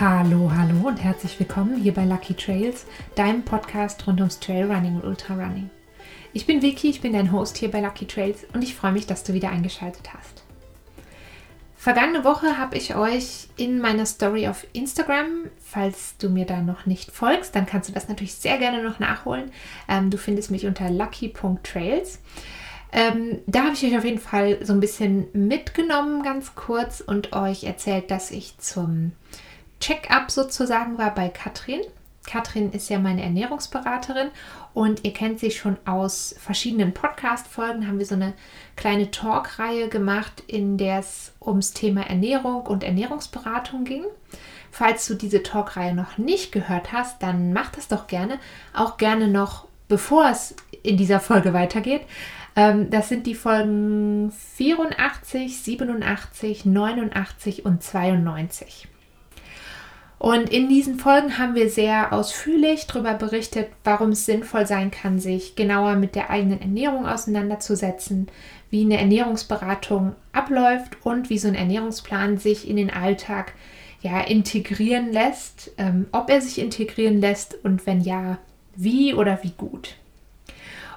Hallo, hallo und herzlich willkommen hier bei Lucky Trails, deinem Podcast rund ums Trailrunning und Ultrarunning. Ich bin Vicky, ich bin dein Host hier bei Lucky Trails und ich freue mich, dass du wieder eingeschaltet hast. Vergangene Woche habe ich euch in meiner Story auf Instagram, falls du mir da noch nicht folgst, dann kannst du das natürlich sehr gerne noch nachholen. Ähm, du findest mich unter lucky.trails. Ähm, da habe ich euch auf jeden Fall so ein bisschen mitgenommen, ganz kurz, und euch erzählt, dass ich zum Check-up sozusagen war bei Katrin. Katrin ist ja meine Ernährungsberaterin und ihr kennt sie schon aus verschiedenen Podcast-Folgen. Haben wir so eine kleine Talk-Reihe gemacht, in der es ums Thema Ernährung und Ernährungsberatung ging. Falls du diese Talk-Reihe noch nicht gehört hast, dann mach das doch gerne. Auch gerne noch, bevor es in dieser Folge weitergeht. Ähm, das sind die Folgen 84, 87, 89 und 92. Und in diesen Folgen haben wir sehr ausführlich darüber berichtet, warum es sinnvoll sein kann, sich genauer mit der eigenen Ernährung auseinanderzusetzen, wie eine Ernährungsberatung abläuft und wie so ein Ernährungsplan sich in den Alltag ja, integrieren lässt, ähm, ob er sich integrieren lässt und wenn ja, wie oder wie gut.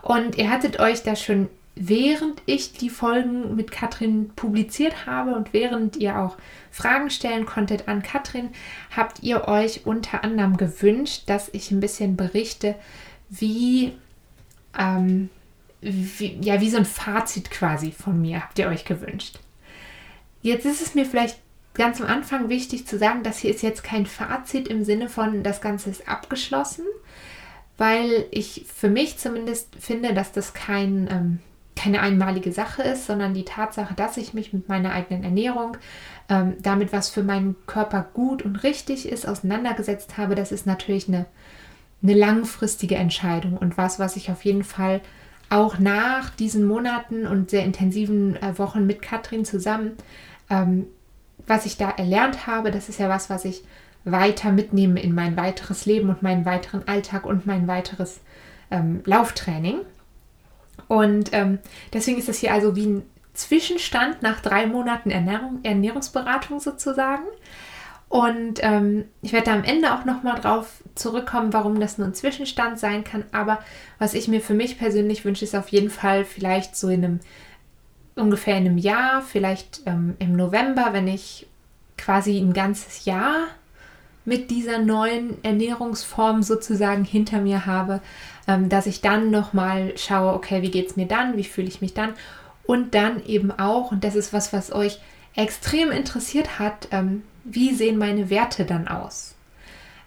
Und ihr hattet euch da schon während ich die Folgen mit Katrin publiziert habe und während ihr auch Fragen stellen konntet an Katrin, habt ihr euch unter anderem gewünscht, dass ich ein bisschen berichte, wie, ähm, wie, ja, wie so ein Fazit quasi von mir habt ihr euch gewünscht. Jetzt ist es mir vielleicht ganz am Anfang wichtig zu sagen, dass hier ist jetzt kein Fazit im Sinne von, das Ganze ist abgeschlossen, weil ich für mich zumindest finde, dass das kein ähm, keine einmalige Sache ist, sondern die Tatsache, dass ich mich mit meiner eigenen Ernährung, ähm, damit was für meinen Körper gut und richtig ist, auseinandergesetzt habe, das ist natürlich eine, eine langfristige Entscheidung und was, was ich auf jeden Fall auch nach diesen Monaten und sehr intensiven äh, Wochen mit Katrin zusammen, ähm, was ich da erlernt habe, das ist ja was, was ich weiter mitnehme in mein weiteres Leben und meinen weiteren Alltag und mein weiteres ähm, Lauftraining. Und ähm, deswegen ist das hier also wie ein Zwischenstand nach drei Monaten Ernährung, Ernährungsberatung sozusagen. Und ähm, ich werde da am Ende auch nochmal drauf zurückkommen, warum das nur ein Zwischenstand sein kann. Aber was ich mir für mich persönlich wünsche, ist auf jeden Fall vielleicht so in einem ungefähr in einem Jahr, vielleicht ähm, im November, wenn ich quasi ein ganzes Jahr mit dieser neuen Ernährungsform sozusagen hinter mir habe, ähm, dass ich dann nochmal schaue, okay, wie geht es mir dann, wie fühle ich mich dann und dann eben auch, und das ist was, was euch extrem interessiert hat, ähm, wie sehen meine Werte dann aus?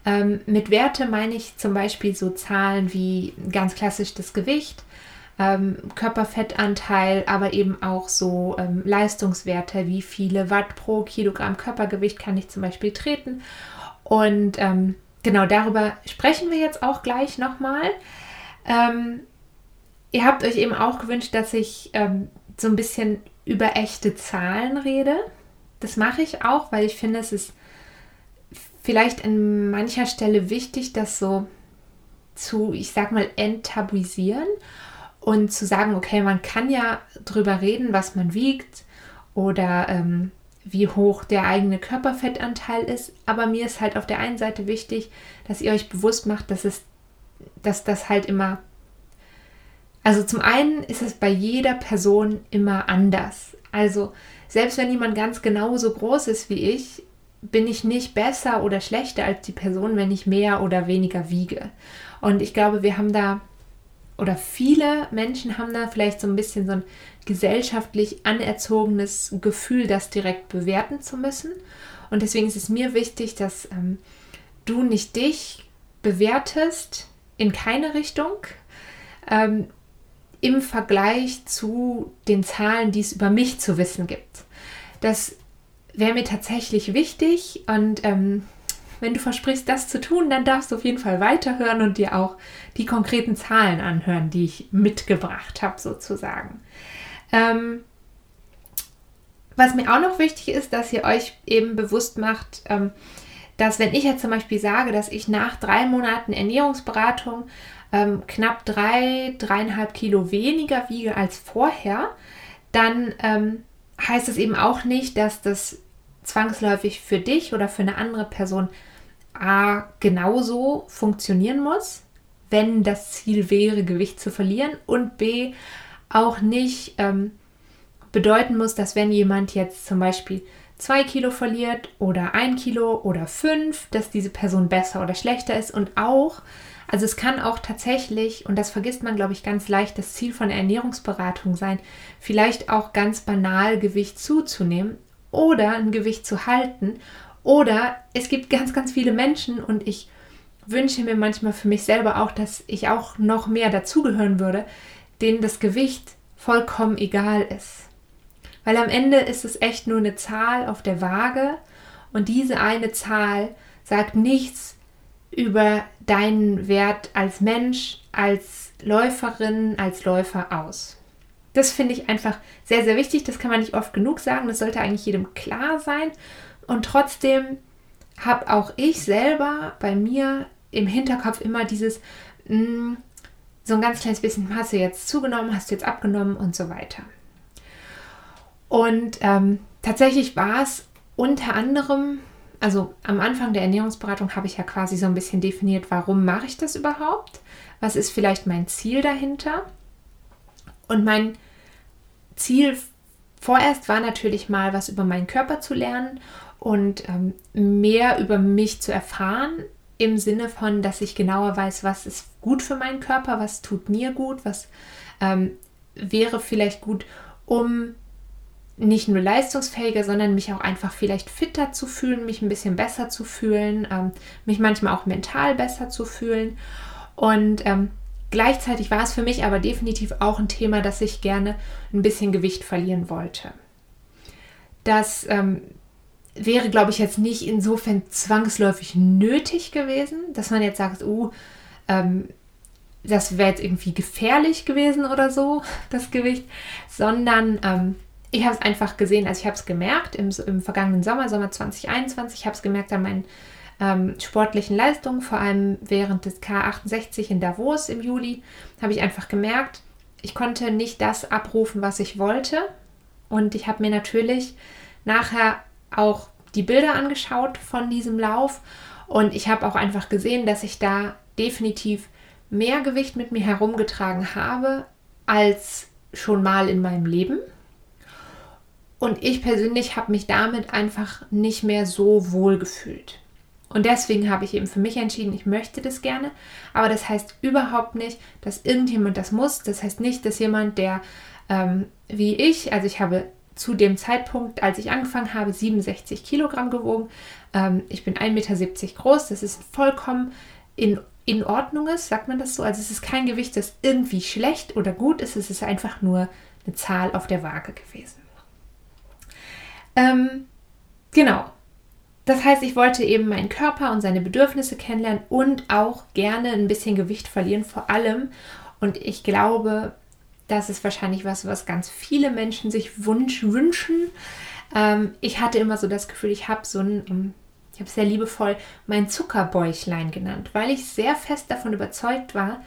Ähm, mit Werte meine ich zum Beispiel so Zahlen wie ganz klassisch das Gewicht, Körperfettanteil, aber eben auch so Leistungswerte, wie viele Watt pro Kilogramm Körpergewicht kann ich zum Beispiel treten. Und ähm, genau darüber sprechen wir jetzt auch gleich nochmal. Ähm, ihr habt euch eben auch gewünscht, dass ich ähm, so ein bisschen über echte Zahlen rede. Das mache ich auch, weil ich finde, es ist vielleicht an mancher Stelle wichtig, das so zu, ich sag mal, enttabuisieren und zu sagen, okay, man kann ja drüber reden, was man wiegt oder ähm, wie hoch der eigene Körperfettanteil ist, aber mir ist halt auf der einen Seite wichtig, dass ihr euch bewusst macht, dass es dass das halt immer. Also zum einen ist es bei jeder Person immer anders. Also selbst wenn jemand ganz genauso groß ist wie ich, bin ich nicht besser oder schlechter als die Person, wenn ich mehr oder weniger wiege. Und ich glaube, wir haben da, oder viele Menschen haben da vielleicht so ein bisschen so ein gesellschaftlich anerzogenes Gefühl, das direkt bewerten zu müssen. Und deswegen ist es mir wichtig, dass ähm, du nicht dich bewertest in keine Richtung. Ähm, im Vergleich zu den Zahlen, die es über mich zu wissen gibt. Das wäre mir tatsächlich wichtig und ähm, wenn du versprichst, das zu tun, dann darfst du auf jeden Fall weiterhören und dir auch die konkreten Zahlen anhören, die ich mitgebracht habe, sozusagen. Ähm, was mir auch noch wichtig ist, dass ihr euch eben bewusst macht, ähm, dass wenn ich jetzt zum Beispiel sage, dass ich nach drei Monaten Ernährungsberatung ähm, knapp drei, dreieinhalb Kilo weniger wiege als vorher, dann ähm, heißt es eben auch nicht, dass das zwangsläufig für dich oder für eine andere Person A genauso funktionieren muss, wenn das Ziel wäre, Gewicht zu verlieren und B auch nicht ähm, bedeuten muss, dass wenn jemand jetzt zum Beispiel zwei Kilo verliert oder ein Kilo oder fünf, dass diese Person besser oder schlechter ist und auch, also es kann auch tatsächlich, und das vergisst man, glaube ich, ganz leicht, das Ziel von Ernährungsberatung sein, vielleicht auch ganz banal Gewicht zuzunehmen oder ein Gewicht zu halten. Oder es gibt ganz, ganz viele Menschen und ich wünsche mir manchmal für mich selber auch, dass ich auch noch mehr dazugehören würde, denen das Gewicht vollkommen egal ist. Weil am Ende ist es echt nur eine Zahl auf der Waage und diese eine Zahl sagt nichts über deinen Wert als Mensch, als Läuferin, als Läufer aus. Das finde ich einfach sehr, sehr wichtig. Das kann man nicht oft genug sagen. Das sollte eigentlich jedem klar sein. Und trotzdem habe auch ich selber bei mir im Hinterkopf immer dieses, mh, mm, so ein ganz kleines bisschen, hast du jetzt zugenommen, hast du jetzt abgenommen und so weiter. Und ähm, tatsächlich war es unter anderem, also am Anfang der Ernährungsberatung habe ich ja quasi so ein bisschen definiert, warum mache ich das überhaupt? Was ist vielleicht mein Ziel dahinter? Und mein Ziel vorerst war natürlich mal, was über meinen Körper zu lernen und ähm, mehr über mich zu erfahren, im Sinne von, dass ich genauer weiß, was ist gut für meinen Körper, was tut mir gut, was ähm, wäre vielleicht gut, um nicht nur leistungsfähiger, sondern mich auch einfach vielleicht fitter zu fühlen, mich ein bisschen besser zu fühlen, ähm, mich manchmal auch mental besser zu fühlen. Und ähm, gleichzeitig war es für mich aber definitiv auch ein Thema, dass ich gerne ein bisschen Gewicht verlieren wollte. Das ähm, wäre, glaube ich, jetzt nicht insofern zwangsläufig nötig gewesen, dass man jetzt sagt, oh, ähm, das wäre jetzt irgendwie gefährlich gewesen oder so, das Gewicht, sondern ähm, ich habe es einfach gesehen, also ich habe es gemerkt im, im, vergangenen Sommer, Sommer 2021, ich habe es gemerkt an meinen ähm, sportlichen Leistungen, vor allem während des K68 in Davos im Juli, habe ich einfach gemerkt, ich konnte nicht das abrufen, was ich wollte. Und ich habe mir natürlich nachher auch die Bilder angeschaut von diesem Lauf und ich habe auch einfach gesehen, dass ich da definitiv mehr Gewicht mit mir herumgetragen habe als schon mal in meinem Leben. Und ich persönlich habe mich damit einfach nicht mehr so wohl gefühlt. Und deswegen habe ich eben für mich entschieden, ich möchte das gerne. Aber das heißt überhaupt nicht, dass irgendjemand das muss. Das heißt nicht, dass jemand, der ähm, wie ich, also ich habe zu dem Zeitpunkt, als ich angefangen habe, 67 Kilogramm gewogen. Ähm, ich bin 1,70 Meter groß. Das ist vollkommen in, in Ordnung ist, sagt man das so. Also es ist kein Gewicht, das irgendwie schlecht oder gut ist. Es ist einfach nur eine Zahl auf der Waage gewesen. Ähm, genau. Das heißt, ich wollte eben meinen Körper und seine Bedürfnisse kennenlernen und auch gerne ein bisschen Gewicht verlieren, vor allem. Und ich glaube, das ist wahrscheinlich was, was ganz viele Menschen sich wunsch, wünschen. Ähm, ich hatte immer so das Gefühl, ich habe so ein, ähm, ich habe sehr liebevoll mein Zuckerbäuchlein genannt, weil ich sehr fest davon überzeugt war,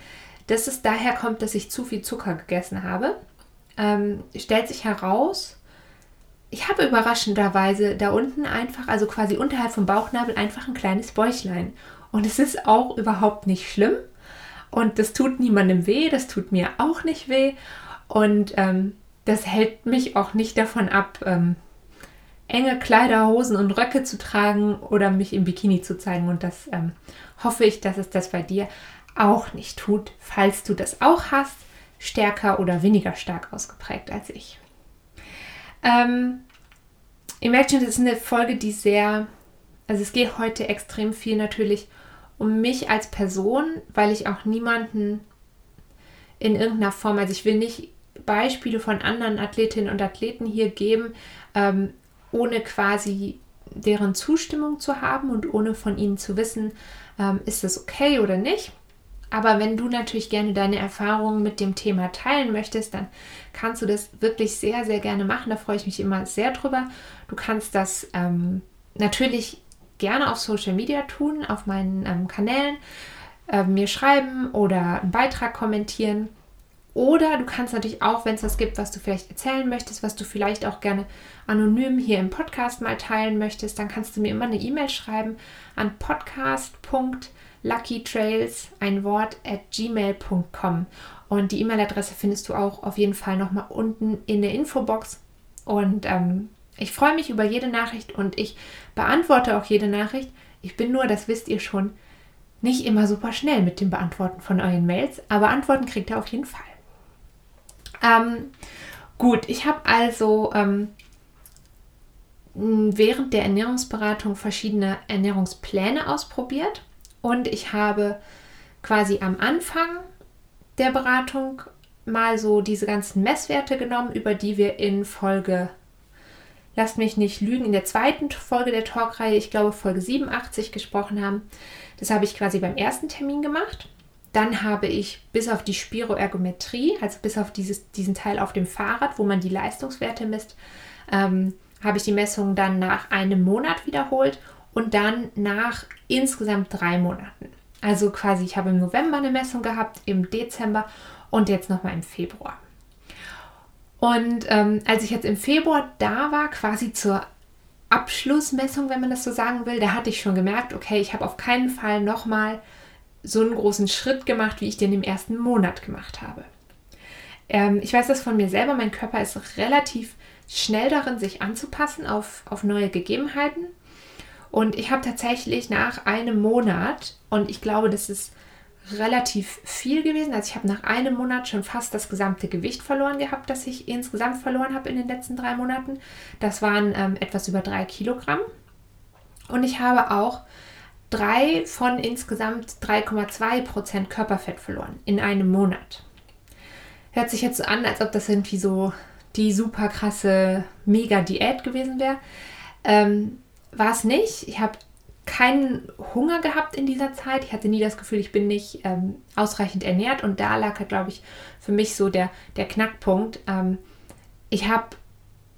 dass es daher kommt, dass ich zu viel Zucker gegessen habe. Ähm, stellt sich heraus, ich habe überraschenderweise da unten einfach, also quasi unterhalb vom Bauchnabel, einfach ein kleines Bäuchlein. Und es ist auch überhaupt nicht schlimm. Und das tut niemandem weh, das tut mir auch nicht weh. Und ähm, das hält mich auch nicht davon ab, ähm, enge Kleider, Hosen und Röcke zu tragen oder mich im Bikini zu zeigen. Und das ähm, hoffe ich, dass es das bei dir auch nicht tut, falls du das auch hast, stärker oder weniger stark ausgeprägt als ich. Ähm, ihr merkt schon, das ist eine Folge, die sehr, also es geht heute extrem viel natürlich um mich als Person, weil ich auch niemanden in irgendeiner Form, also ich will nicht Beispiele von anderen Athletinnen und Athleten hier geben, ähm, ohne quasi deren Zustimmung zu haben und ohne von ihnen zu wissen, ähm, ist das okay oder nicht. Aber wenn du natürlich gerne deine Erfahrungen mit dem Thema teilen möchtest, dann kannst du das wirklich sehr, sehr gerne machen. Da freue ich mich immer sehr drüber. Du kannst das ähm, natürlich gerne auf Social Media tun, auf meinen ähm, Kanälen, äh, mir schreiben oder einen Beitrag kommentieren. Oder du kannst natürlich auch, wenn es was gibt, was du vielleicht erzählen möchtest, was du vielleicht auch gerne anonym hier im Podcast mal teilen möchtest, dann kannst du mir immer eine E-Mail schreiben an podcast.luckytrails, ein Wort, at gmail.com. Und die E-Mail-Adresse findest du auch auf jeden Fall nochmal unten in der Infobox. Und ähm, ich freue mich über jede Nachricht und ich beantworte auch jede Nachricht. Ich bin nur, das wisst ihr schon, nicht immer super schnell mit dem Beantworten von euren Mails, aber Antworten kriegt ihr auf jeden Fall. Ähm, gut, ich habe also ähm, während der Ernährungsberatung verschiedene Ernährungspläne ausprobiert und ich habe quasi am Anfang der Beratung mal so diese ganzen Messwerte genommen, über die wir in Folge, lasst mich nicht lügen, in der zweiten Folge der Talkreihe, ich glaube Folge 87 gesprochen haben. Das habe ich quasi beim ersten Termin gemacht. Dann habe ich bis auf die Spiroergometrie, also bis auf dieses, diesen Teil auf dem Fahrrad, wo man die Leistungswerte misst, ähm, habe ich die Messung dann nach einem Monat wiederholt und dann nach insgesamt drei Monaten. Also quasi, ich habe im November eine Messung gehabt, im Dezember und jetzt nochmal im Februar. Und ähm, als ich jetzt im Februar da war, quasi zur Abschlussmessung, wenn man das so sagen will, da hatte ich schon gemerkt, okay, ich habe auf keinen Fall nochmal so einen großen Schritt gemacht, wie ich den im ersten Monat gemacht habe. Ähm, ich weiß das von mir selber, mein Körper ist relativ schnell darin, sich anzupassen auf, auf neue Gegebenheiten. Und ich habe tatsächlich nach einem Monat, und ich glaube, das ist relativ viel gewesen, also ich habe nach einem Monat schon fast das gesamte Gewicht verloren gehabt, das ich insgesamt verloren habe in den letzten drei Monaten. Das waren ähm, etwas über drei Kilogramm. Und ich habe auch drei von insgesamt 3,2 Prozent Körperfett verloren in einem Monat. Hört sich jetzt so an, als ob das irgendwie so die super krasse Mega-Diät gewesen wäre. Ähm, War es nicht. Ich habe keinen Hunger gehabt in dieser Zeit. Ich hatte nie das Gefühl, ich bin nicht ähm, ausreichend ernährt. Und da lag, halt, glaube ich, für mich so der, der Knackpunkt. Ähm, ich habe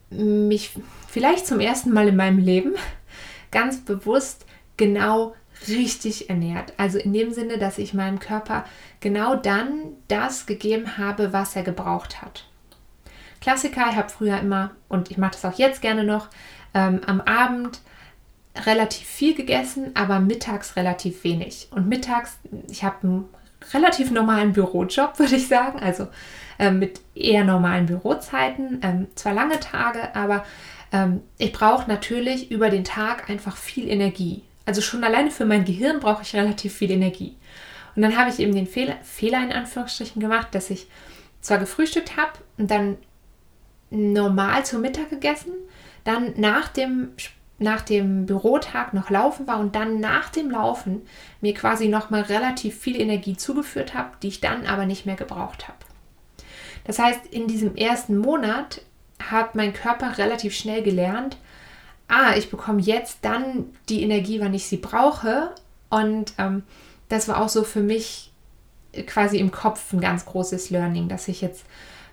mich vielleicht zum ersten Mal in meinem Leben ganz bewusst genau richtig ernährt. Also in dem Sinne, dass ich meinem Körper genau dann das gegeben habe, was er gebraucht hat. Klassiker, ich habe früher immer, und ich mache das auch jetzt gerne noch, ähm, am Abend relativ viel gegessen, aber mittags relativ wenig. Und mittags, ich habe einen relativ normalen Bürojob, würde ich sagen, also ähm, mit eher normalen Bürozeiten, ähm, zwar lange Tage, aber ähm, ich brauche natürlich über den Tag einfach viel Energie. Also schon alleine für mein Gehirn brauche ich relativ viel Energie. Und dann habe ich eben den Fehler, Fehler in Anführungsstrichen gemacht, dass ich zwar gefrühstückt habe und dann normal zum Mittag gegessen, dann nach dem, nach dem Bürotag noch laufen war und dann nach dem Laufen mir quasi nochmal relativ viel Energie zugeführt habe, die ich dann aber nicht mehr gebraucht habe. Das heißt, in diesem ersten Monat hat mein Körper relativ schnell gelernt, ah, ich bekomme jetzt dann die Energie, wann ich sie brauche. Und ähm, das war auch so für mich quasi im Kopf ein ganz großes Learning, dass ich jetzt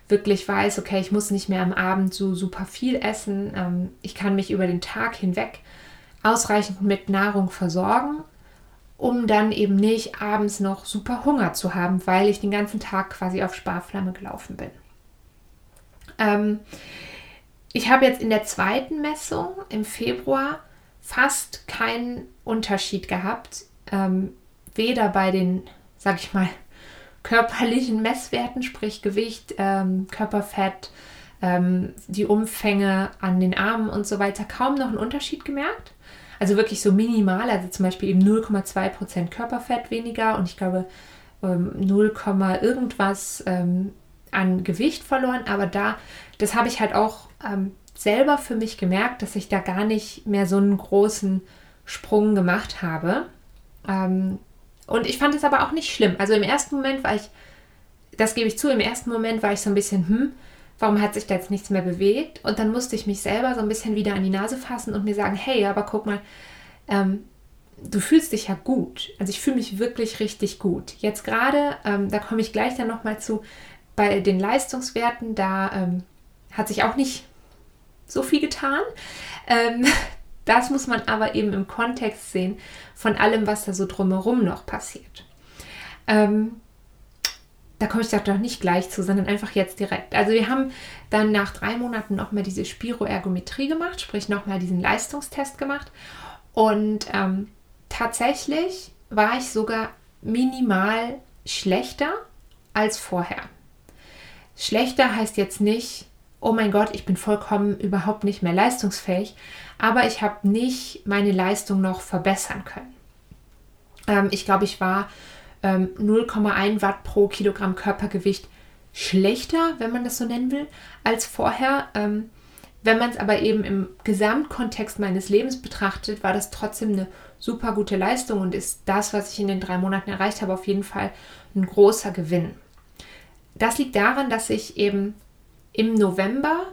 wirklich weiß, okay, ich muss nicht mehr am Abend so super viel essen. Ähm, ich kann mich über den Tag hinweg ausreichend mit Nahrung versorgen, um dann eben nicht abends noch super Hunger zu haben, weil ich den ganzen Tag quasi auf Sparflamme gelaufen bin. Ähm, ich habe jetzt in der zweiten Messung im Februar fast keinen Unterschied gehabt. Ähm, weder bei den, sag ich mal, körperlichen Messwerten, sprich Gewicht, ähm, Körperfett, ähm, die Umfänge an den Armen und so weiter, kaum noch einen Unterschied gemerkt. Also wirklich so minimal, also zum Beispiel eben 0,2% Körperfett weniger und ich glaube 0, ähm, irgendwas ähm, an Gewicht verloren, aber da, das habe ich halt auch ähm, selber für mich gemerkt, dass ich da gar nicht mehr so einen großen Sprung gemacht habe. Ähm, und ich fand es aber auch nicht schlimm. Also im ersten Moment war ich, das gebe ich zu, im ersten Moment war ich so ein bisschen, hm, warum hat sich da jetzt nichts mehr bewegt? Und dann musste ich mich selber so ein bisschen wieder an die Nase fassen und mir sagen, hey, aber guck mal, ähm, du fühlst dich ja gut. Also ich fühle mich wirklich richtig gut. Jetzt gerade, ähm, da komme ich gleich dann nochmal zu, bei den Leistungswerten, da ähm, hat sich auch nicht so viel getan. Das muss man aber eben im Kontext sehen von allem, was da so drumherum noch passiert. Ähm, da komme ich doch nicht gleich zu, sondern einfach jetzt direkt. Also wir haben dann nach drei Monaten nochmal diese Spiroergometrie gemacht, sprich nochmal diesen Leistungstest gemacht. Und ähm, tatsächlich war ich sogar minimal schlechter als vorher. Schlechter heißt jetzt nicht, oh mein Gott, ich bin vollkommen überhaupt nicht mehr leistungsfähig, aber ich habe nicht meine Leistung noch verbessern können. Ähm, ich glaube, ich war ähm, 0,1 Watt pro Kilogramm Körpergewicht schlechter, wenn man das so nennen will, als vorher. Ähm, wenn man es aber eben im Gesamtkontext meines Lebens betrachtet, war das trotzdem eine super gute Leistung und ist das, was ich in den drei Monaten erreicht habe, auf jeden Fall ein großer Gewinn. Das liegt daran, dass ich eben im November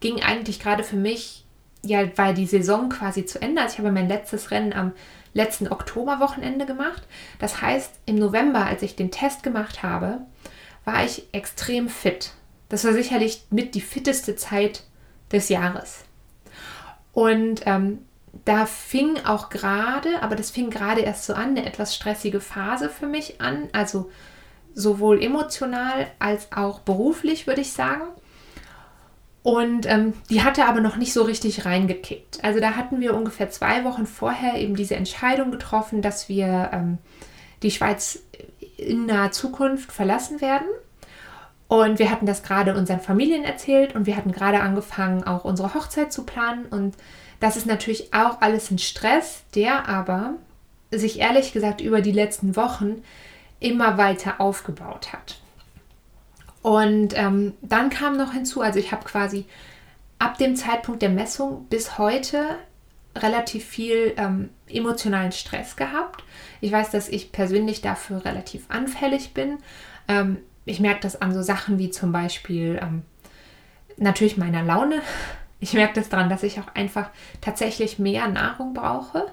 ging eigentlich gerade für mich, ja, war die Saison quasi zu Ende. Also ich habe mein letztes Rennen am letzten Oktoberwochenende gemacht. Das heißt, im November, als ich den Test gemacht habe, war ich extrem fit. Das war sicherlich mit die fitteste Zeit des Jahres. Und ähm, da fing auch gerade, aber das fing gerade erst so an, eine etwas stressige Phase für mich an. Also sowohl emotional als auch beruflich, würde ich sagen. Und ähm, die hatte aber noch nicht so richtig reingekickt. Also da hatten wir ungefähr zwei Wochen vorher eben diese Entscheidung getroffen, dass wir ähm, die Schweiz in naher Zukunft verlassen werden. Und wir hatten das gerade unseren Familien erzählt und wir hatten gerade angefangen, auch unsere Hochzeit zu planen. Und das ist natürlich auch alles ein Stress, der aber sich ehrlich gesagt über die letzten Wochen immer weiter aufgebaut hat. Und ähm, dann kam noch hinzu, also ich habe quasi ab dem Zeitpunkt der Messung bis heute relativ viel ähm, emotionalen Stress gehabt. Ich weiß, dass ich persönlich dafür relativ anfällig bin. Ähm, ich merke das an so Sachen wie zum Beispiel ähm, natürlich meiner Laune. Ich merke das daran, dass ich auch einfach tatsächlich mehr Nahrung brauche.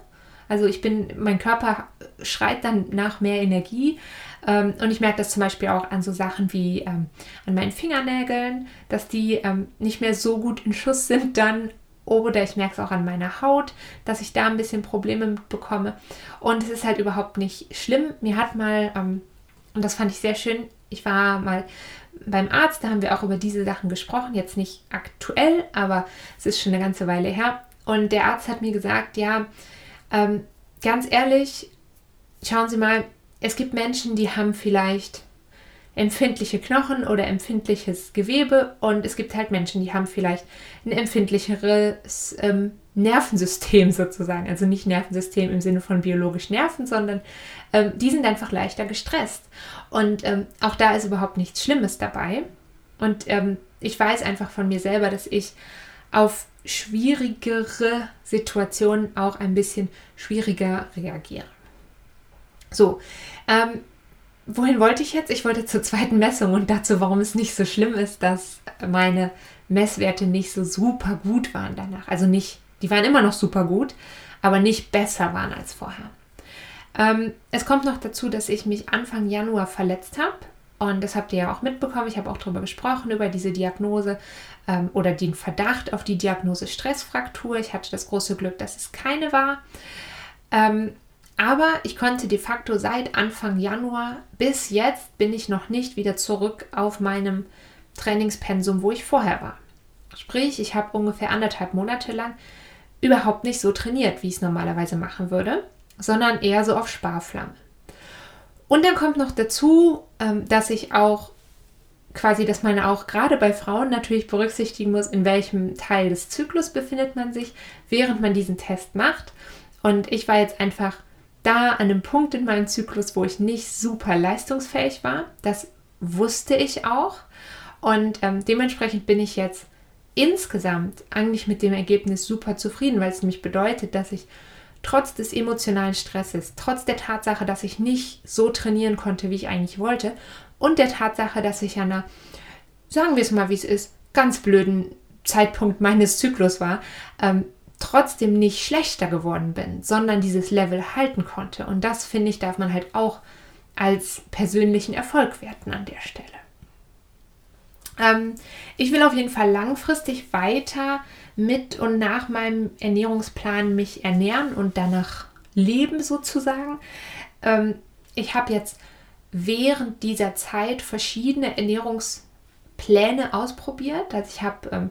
Also ich bin, mein Körper schreit dann nach mehr Energie. Ähm, und ich merke das zum Beispiel auch an so Sachen wie ähm, an meinen Fingernägeln, dass die ähm, nicht mehr so gut in Schuss sind dann. Oder ich merke es auch an meiner Haut, dass ich da ein bisschen Probleme mit bekomme. Und es ist halt überhaupt nicht schlimm. Mir hat mal, ähm, und das fand ich sehr schön, ich war mal beim Arzt, da haben wir auch über diese Sachen gesprochen, jetzt nicht aktuell, aber es ist schon eine ganze Weile her. Und der Arzt hat mir gesagt, ja, ähm, ganz ehrlich, schauen Sie mal, es gibt Menschen, die haben vielleicht empfindliche Knochen oder empfindliches Gewebe und es gibt halt Menschen, die haben vielleicht ein empfindlicheres ähm, Nervensystem sozusagen. Also nicht Nervensystem im Sinne von biologisch Nerven, sondern ähm, die sind einfach leichter gestresst. Und ähm, auch da ist überhaupt nichts Schlimmes dabei. Und ähm, ich weiß einfach von mir selber, dass ich auf schwierigere Situationen auch ein bisschen schwieriger reagiere. So, ähm, wohin wollte ich jetzt? Ich wollte zur zweiten Messung und dazu, warum es nicht so schlimm ist, dass meine Messwerte nicht so super gut waren danach. Also nicht, die waren immer noch super gut, aber nicht besser waren als vorher. Ähm, es kommt noch dazu, dass ich mich Anfang Januar verletzt habe. Und das habt ihr ja auch mitbekommen. Ich habe auch darüber gesprochen, über diese Diagnose ähm, oder den Verdacht auf die Diagnose Stressfraktur. Ich hatte das große Glück, dass es keine war. Ähm, aber ich konnte de facto seit Anfang Januar bis jetzt bin ich noch nicht wieder zurück auf meinem Trainingspensum, wo ich vorher war. Sprich, ich habe ungefähr anderthalb Monate lang überhaupt nicht so trainiert, wie ich es normalerweise machen würde, sondern eher so auf Sparflamme. Und dann kommt noch dazu, ähm, dass ich auch quasi, dass man auch gerade bei Frauen natürlich berücksichtigen muss, in welchem Teil des Zyklus befindet man sich, während man diesen Test macht. Und ich war jetzt einfach da an einem Punkt in meinem Zyklus, wo ich nicht super leistungsfähig war. Das wusste ich auch. Und ähm, dementsprechend bin ich jetzt insgesamt eigentlich mit dem Ergebnis super zufrieden, weil es nämlich bedeutet, dass ich trotz des emotionalen Stresses, trotz der Tatsache, dass ich nicht so trainieren konnte, wie ich eigentlich wollte, und der Tatsache, dass ich an einer, sagen wir es mal, wie es ist, ganz blöden Zeitpunkt meines Zyklus war, ähm, trotzdem nicht schlechter geworden bin, sondern dieses Level halten konnte. Und das, finde ich, darf man halt auch als persönlichen Erfolg werten an der Stelle. Ähm, ich will auf jeden Fall langfristig weiter mit und nach meinem Ernährungsplan mich ernähren und danach leben sozusagen. Ähm, ich habe jetzt während dieser Zeit verschiedene Ernährungspläne ausprobiert. Also ich habe ähm,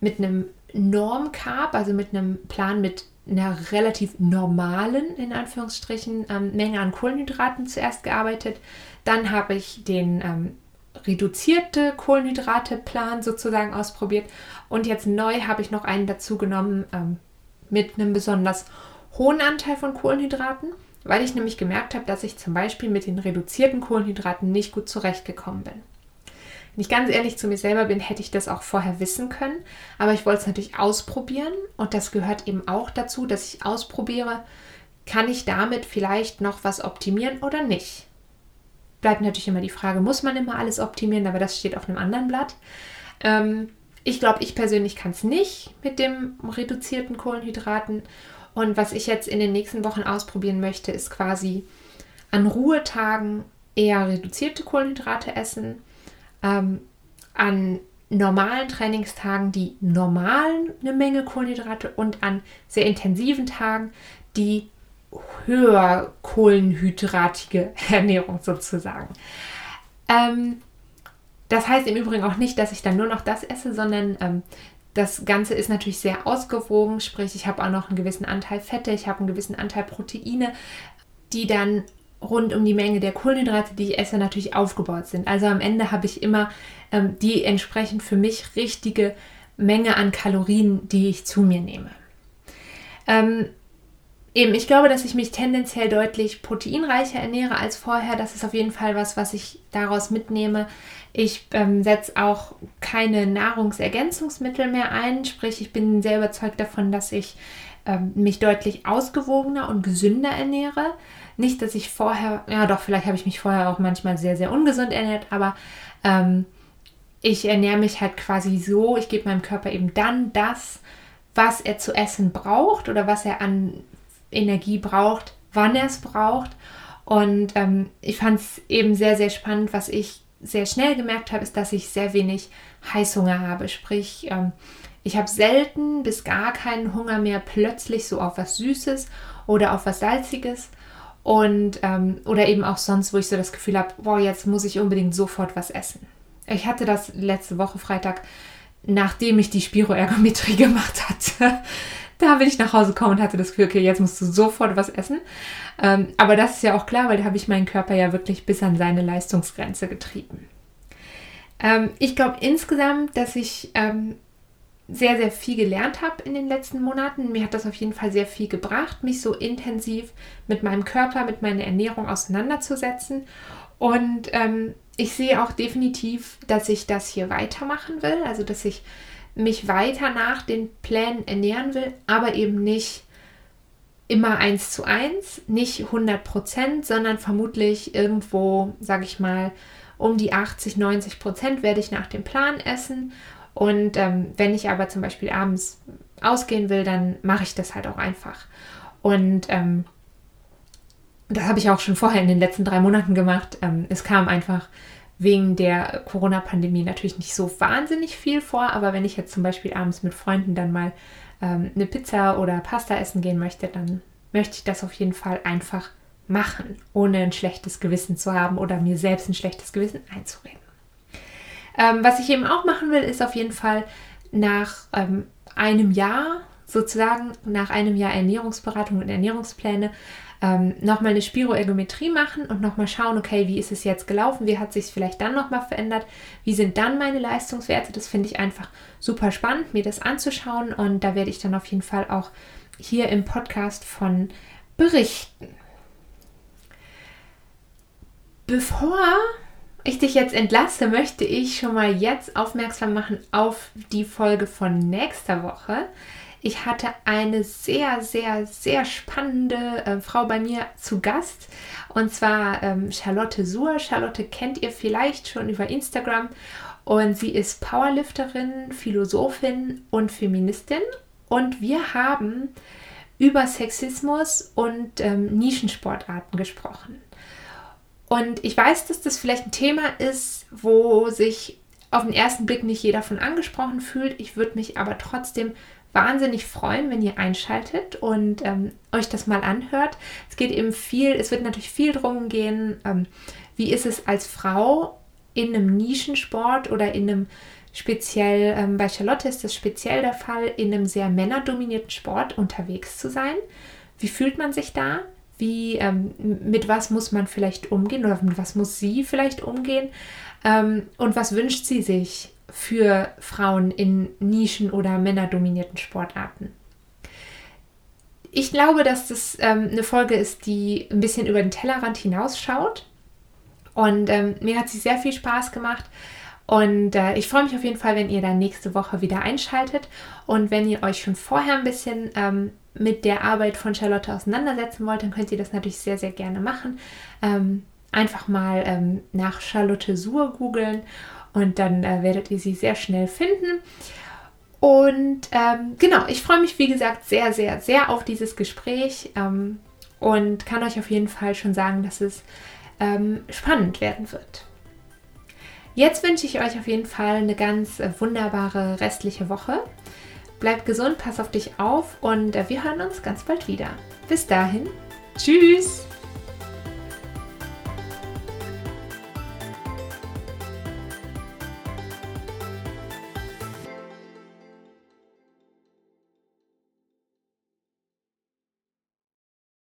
mit einem Norm Carb, also mit einem Plan mit einer relativ normalen, in Anführungsstrichen, ähm, Menge an Kohlenhydraten zuerst gearbeitet. Dann habe ich den ähm, reduzierte Kohlenhydrate-Plan sozusagen ausprobiert. Und jetzt neu habe ich noch einen dazu genommen ähm, mit einem besonders hohen Anteil von Kohlenhydraten, weil ich nämlich gemerkt habe, dass ich zum Beispiel mit den reduzierten Kohlenhydraten nicht gut zurechtgekommen bin. Wenn ich ganz ehrlich zu mir selber bin, hätte ich das auch vorher wissen können, aber ich wollte es natürlich ausprobieren und das gehört eben auch dazu, dass ich ausprobiere, kann ich damit vielleicht noch was optimieren oder nicht. Bleibt natürlich immer die Frage, muss man immer alles optimieren, aber das steht auf einem anderen Blatt. Ähm, ich glaube, ich persönlich kann es nicht mit dem reduzierten Kohlenhydraten. Und was ich jetzt in den nächsten Wochen ausprobieren möchte, ist quasi an Ruhetagen eher reduzierte Kohlenhydrate essen ähm, an normalen Trainingstagen die normalen eine Menge Kohlenhydrate und an sehr intensiven Tagen die höher kohlenhydratige Ernährung sozusagen. Ähm, das heißt im Übrigen auch nicht, dass ich dann nur noch das esse, sondern ähm, das Ganze ist natürlich sehr ausgewogen, sprich ich habe auch noch einen gewissen Anteil Fette, ich habe einen gewissen Anteil Proteine, die dann rund um die Menge der Kohlenhydrate, die ich esse, natürlich aufgebaut sind. Also am Ende habe ich immer ähm, die entsprechend für mich richtige Menge an Kalorien, die ich zu mir nehme. Ähm, eben, ich glaube, dass ich mich tendenziell deutlich proteinreicher ernähre als vorher. Das ist auf jeden Fall was, was ich daraus mitnehme. Ich ähm, setze auch keine Nahrungsergänzungsmittel mehr ein, sprich, ich bin sehr überzeugt davon, dass ich ähm, mich deutlich ausgewogener und gesünder ernähre. Nicht, dass ich vorher, ja doch, vielleicht habe ich mich vorher auch manchmal sehr, sehr ungesund ernährt, aber ähm, ich ernähre mich halt quasi so, ich gebe meinem Körper eben dann das, was er zu essen braucht oder was er an Energie braucht, wann er es braucht. Und ähm, ich fand es eben sehr, sehr spannend, was ich sehr schnell gemerkt habe, ist, dass ich sehr wenig Heißhunger habe. Sprich, ähm, ich habe selten bis gar keinen Hunger mehr plötzlich so auf was Süßes oder auf was Salziges, und ähm, oder eben auch sonst, wo ich so das Gefühl habe, boah, jetzt muss ich unbedingt sofort was essen. Ich hatte das letzte Woche Freitag, nachdem ich die Spiroergometrie gemacht hatte. Da bin ich nach Hause gekommen und hatte das Gefühl, okay, jetzt musst du sofort was essen. Ähm, aber das ist ja auch klar, weil da habe ich meinen Körper ja wirklich bis an seine Leistungsgrenze getrieben. Ähm, ich glaube insgesamt, dass ich ähm, sehr, sehr viel gelernt habe in den letzten Monaten. Mir hat das auf jeden Fall sehr viel gebracht, mich so intensiv mit meinem Körper, mit meiner Ernährung auseinanderzusetzen. Und ähm, ich sehe auch definitiv, dass ich das hier weitermachen will, also dass ich mich weiter nach den Plänen ernähren will, aber eben nicht immer eins zu eins, nicht 100 Prozent, sondern vermutlich irgendwo, sage ich mal, um die 80, 90 Prozent werde ich nach dem Plan essen und ähm, wenn ich aber zum Beispiel abends ausgehen will, dann mache ich das halt auch einfach. Und ähm, das habe ich auch schon vorher in den letzten drei Monaten gemacht. Ähm, es kam einfach wegen der Corona-Pandemie natürlich nicht so wahnsinnig viel vor, aber wenn ich jetzt zum Beispiel abends mit Freunden dann mal ähm, eine Pizza oder Pasta essen gehen möchte, dann möchte ich das auf jeden Fall einfach machen, ohne ein schlechtes Gewissen zu haben oder mir selbst ein schlechtes Gewissen einzureden. Ähm, was ich eben auch machen will, ist auf jeden Fall nach ähm, einem Jahr, sozusagen nach einem Jahr Ernährungsberatung und Ernährungspläne, ähm, nochmal eine Spiroergometrie machen und nochmal schauen, okay, wie ist es jetzt gelaufen, wie hat sich es vielleicht dann nochmal verändert, wie sind dann meine Leistungswerte. Das finde ich einfach super spannend, mir das anzuschauen und da werde ich dann auf jeden Fall auch hier im Podcast von berichten. Bevor ich dich jetzt entlasse, möchte ich schon mal jetzt aufmerksam machen auf die Folge von nächster Woche. Ich hatte eine sehr, sehr, sehr spannende äh, Frau bei mir zu Gast und zwar ähm, Charlotte Suhr. Charlotte kennt ihr vielleicht schon über Instagram und sie ist Powerlifterin, Philosophin und Feministin und wir haben über Sexismus und ähm, Nischensportarten gesprochen. Und ich weiß, dass das vielleicht ein Thema ist, wo sich auf den ersten Blick nicht jeder von angesprochen fühlt. Ich würde mich aber trotzdem wahnsinnig freuen, wenn ihr einschaltet und ähm, euch das mal anhört. Es geht eben viel, es wird natürlich viel darum gehen, ähm, wie ist es als Frau in einem Nischensport oder in einem speziell, ähm, bei Charlotte ist das speziell der Fall, in einem sehr männerdominierten Sport unterwegs zu sein. Wie fühlt man sich da? Wie, ähm, mit was muss man vielleicht umgehen oder mit was muss sie vielleicht umgehen? Ähm, und was wünscht sie sich für Frauen in Nischen- oder männerdominierten Sportarten? Ich glaube, dass das ähm, eine Folge ist, die ein bisschen über den Tellerrand hinausschaut. Und ähm, mir hat sie sehr viel Spaß gemacht. Und äh, ich freue mich auf jeden Fall, wenn ihr dann nächste Woche wieder einschaltet. Und wenn ihr euch schon vorher ein bisschen ähm, mit der Arbeit von Charlotte auseinandersetzen wollt, dann könnt ihr das natürlich sehr, sehr gerne machen. Ähm, einfach mal ähm, nach Charlotte Suhr googeln und dann äh, werdet ihr sie sehr schnell finden. Und ähm, genau, ich freue mich, wie gesagt, sehr, sehr, sehr auf dieses Gespräch ähm, und kann euch auf jeden Fall schon sagen, dass es ähm, spannend werden wird. Jetzt wünsche ich euch auf jeden Fall eine ganz äh, wunderbare restliche Woche. Bleib gesund, pass auf dich auf und äh, wir hören uns ganz bald wieder. Bis dahin, tschüss!